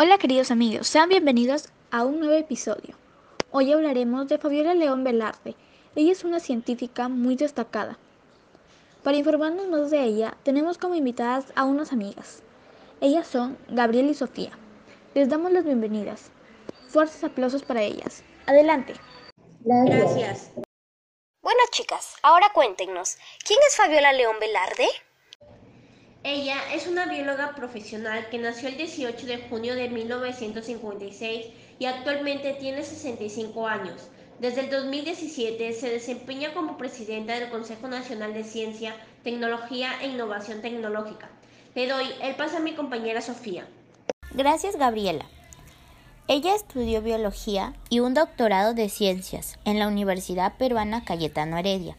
Hola queridos amigos, sean bienvenidos a un nuevo episodio. Hoy hablaremos de Fabiola León Velarde. Ella es una científica muy destacada. Para informarnos más de ella, tenemos como invitadas a unas amigas. Ellas son Gabriel y Sofía. Les damos las bienvenidas. Fuertes aplausos para ellas. Adelante. Gracias. Bueno, chicas, ahora cuéntenos, ¿quién es Fabiola León Velarde? Ella es una bióloga profesional que nació el 18 de junio de 1956 y actualmente tiene 65 años. Desde el 2017 se desempeña como presidenta del Consejo Nacional de Ciencia, Tecnología e Innovación Tecnológica. Le doy el paso a mi compañera Sofía. Gracias, Gabriela. Ella estudió biología y un doctorado de ciencias en la Universidad Peruana Cayetano Heredia.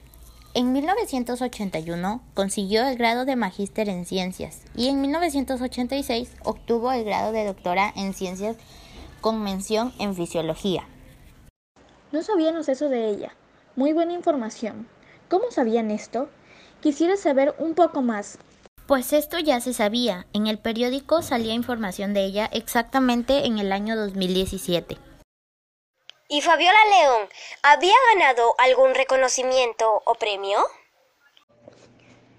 En 1981 consiguió el grado de magíster en ciencias y en 1986 obtuvo el grado de doctora en ciencias con mención en fisiología. No sabíamos eso de ella. Muy buena información. ¿Cómo sabían esto? Quisiera saber un poco más. Pues esto ya se sabía. En el periódico salía información de ella exactamente en el año 2017. ¿Y Fabiola León había ganado algún reconocimiento o premio?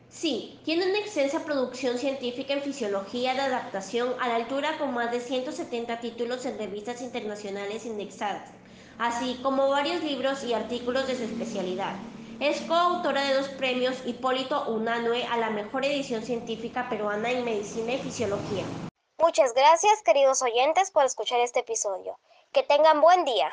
Sí, tiene una extensa producción científica en fisiología de adaptación a la altura con más de 170 títulos en revistas internacionales indexadas, así como varios libros y artículos de su especialidad. Es coautora de dos premios Hipólito Unanue a la mejor edición científica peruana en medicina y fisiología. Muchas gracias, queridos oyentes, por escuchar este episodio. Que tengan buen día.